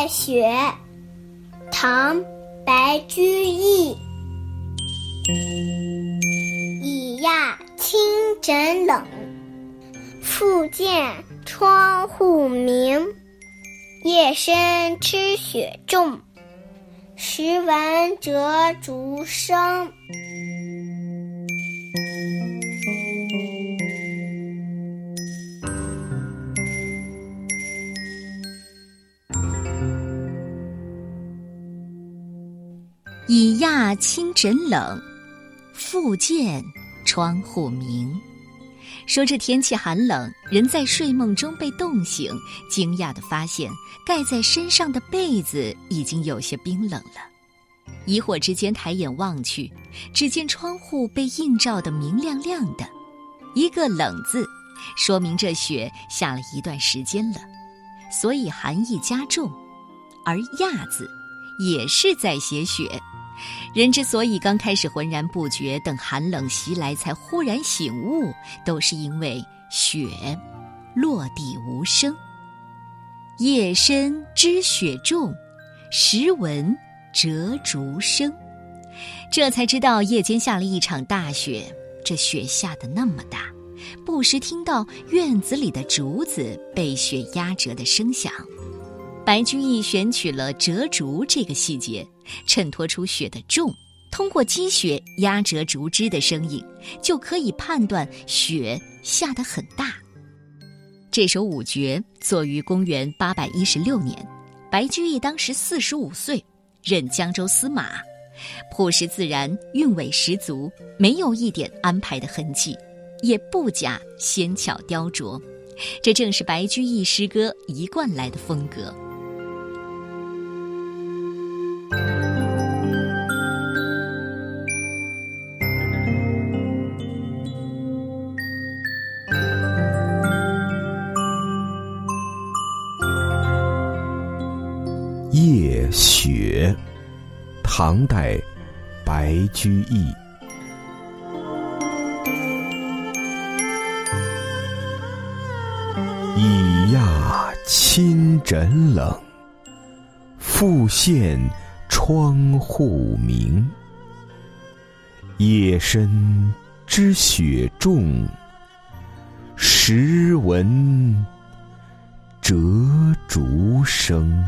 夜雪，唐·白居易。已讶清枕冷，复见窗户明。夜深知雪重，时闻折竹声。已讶清枕冷，复见窗户明。说这天气寒冷，人在睡梦中被冻醒，惊讶的发现盖在身上的被子已经有些冰冷了。疑惑之间抬眼望去，只见窗户被映照的明亮亮的，一个“冷”字，说明这雪下了一段时间了，所以寒意加重；而“讶”字，也是在写雪。人之所以刚开始浑然不觉，等寒冷袭来才忽然醒悟，都是因为雪落地无声。夜深知雪重，时闻折竹声。这才知道夜间下了一场大雪，这雪下得那么大，不时听到院子里的竹子被雪压折的声响。白居易选取了折竹这个细节，衬托出雪的重。通过积雪压折竹枝的声音，就可以判断雪下得很大。这首五绝作于公元八百一十六年，白居易当时四十五岁，任江州司马，朴实自然，韵味十足，没有一点安排的痕迹，也不假纤巧雕琢。这正是白居易诗歌一贯来的风格。夜雪，唐代，白居易。已讶清枕冷，复见窗户明。夜深知雪重，时闻折竹声。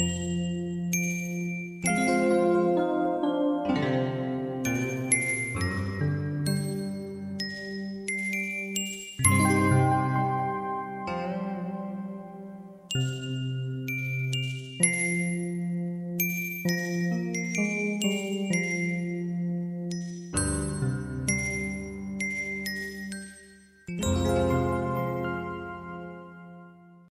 Música